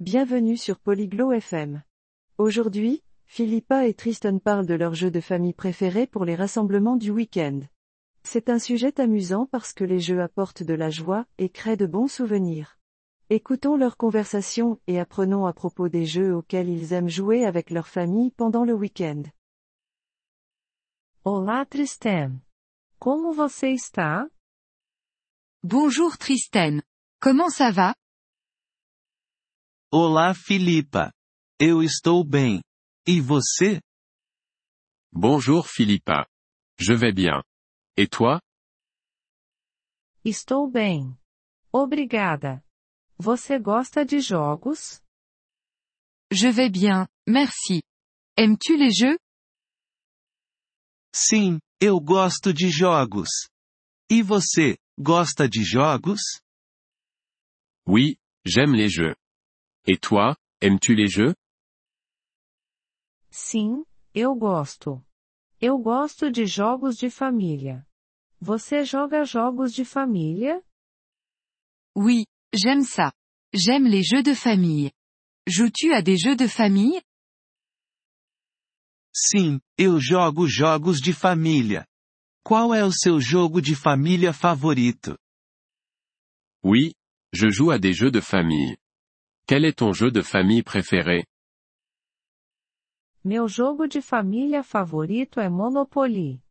Bienvenue sur Polyglot FM. Aujourd'hui, Philippa et Tristan parlent de leur jeu de famille préféré pour les rassemblements du week-end. C'est un sujet amusant parce que les jeux apportent de la joie et créent de bons souvenirs. Écoutons leur conversation et apprenons à propos des jeux auxquels ils aiment jouer avec leur famille pendant le week-end. Olá Tristan. Como você está? Bonjour Tristan. Comment ça va? Olá Filipa. Eu estou bem. E você? Bonjour Philippa. Je vais bien. Et toi? Estou bem. Obrigada. Você gosta de jogos? Je vais bien, merci. Aimes-tu les jeux? Sim, eu gosto de jogos. E você, gosta de jogos? Oui, j'aime les jeux. Et toi, aimes-tu les jeux? Sim, eu gosto. Eu gosto de jogos de família. Você joga jogos de família? Oui, j'aime ça. J'aime les jeux de famille. Joues-tu à des jeux de famille? Sim, eu jogo jogos de família. Qual é o seu jogo de família favorito? Oui, je joue à des jeux de famille. Quel est ton jeu de famille préféré? Meu jogo de família favorito é Monopoly.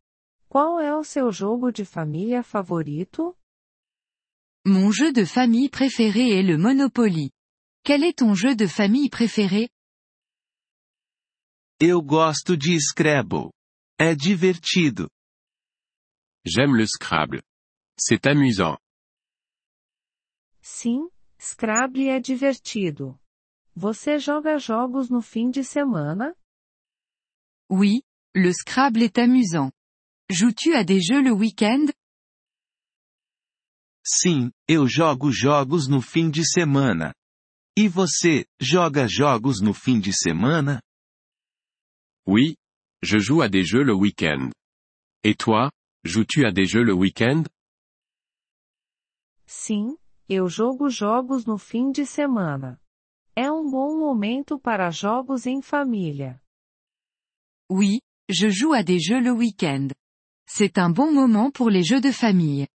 Qual é o seu jogo de família favorito? Mon jeu de famille préféré est le Monopoly. Quel est ton jeu de famille préféré? Eu gosto de Scrabble. É divertido. J'aime le Scrabble. C'est amusant. Sim, Scrabble é divertido. Você joga jogos no fim de semana? Oui, le Scrabble est amusant. Joues-tu à des jeux le week-end? Sim, eu jogo jogos no fim de semana. E você, joga jogos no fim de semana? Oui, je joue à des jeux le week-end. Et toi, joues-tu à des jeux le week-end? Sim, eu jogo jogos no fim de semana. É um bom momento para jogos em família. Oui, je joue à des jeux le week-end. C'est un bon moment pour les jeux de famille.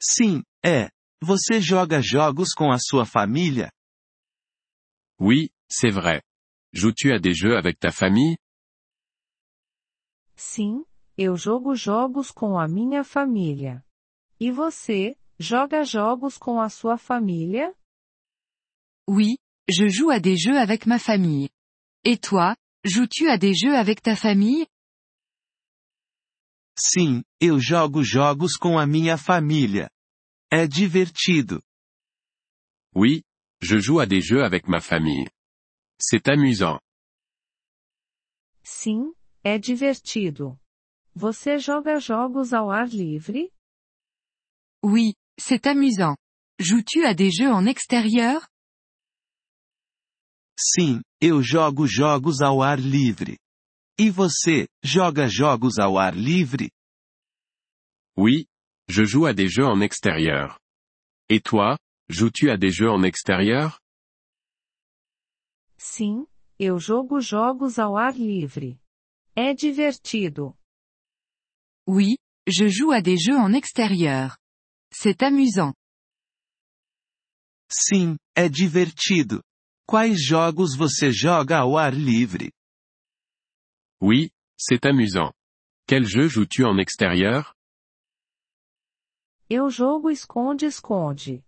Sim, é. Você joga jogos com a sua família? Oui, c'est vrai. Joues-tu à des jeux avec ta famille? Sim, eu jogo jogos com a minha família. E você, joga jogos com a sua família? Oui, je joue à des jeux avec ma famille. Et toi, joues-tu à des jeux avec ta famille? Sim, eu jogo jogos com a minha família. É divertido. Oui, je joue à des jeux avec ma famille. C'est amusant. Sim, é divertido. Você joga jogos ao ar livre? Oui, c'est amusant. Joues-tu à des jeux en extérieur? Sim, eu jogo jogos ao ar livre. E você, joga jogos ao ar livre? Oui, je joue à des jeux en extérieur. Et toi, joues-tu à des jeux en extérieur? Sim, eu jogo jogos ao ar livre. É divertido. Oui, je joue à des jeux en extérieur. C'est amusant. Sim, é divertido. Quais jogos você joga ao ar livre? Oui, c'est amusant. Quel jeu joues-tu en extérieur? Eu jogo esconde-esconde.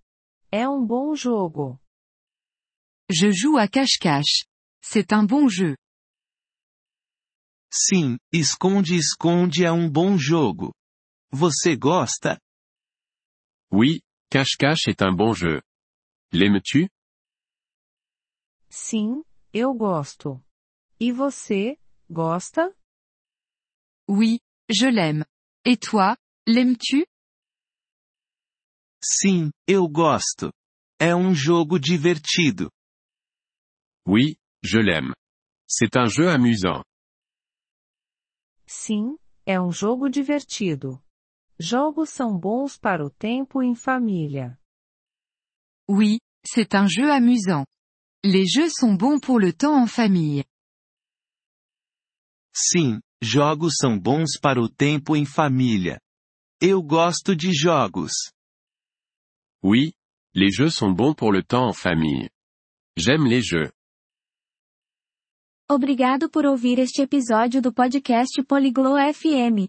É um bom jogo. Je joue à cache-cache. C'est un bon jeu. Sim, esconde-esconde é um bom jogo. Você gosta? Oui, cache-cache est un bon jeu. L'aimes-tu? Sim, eu gosto. E você, gosta? Oui, je l'aime. Et toi, l'aimes-tu? Sim, eu gosto. É um jogo divertido. Oui, je l'aime. C'est un jeu amusant. Sim, é um jogo divertido. Jogos são bons para o tempo em família. Oui, C'est un jeu amusant. Les jeux sont bons pour le temps en famille. Sim, jogos são bons para o tempo em família. Eu gosto de jogos. Oui, les jeux sont bons pour le temps en famille. J'aime les jeux. Obrigado por ouvir este episódio do podcast Poliglo FM.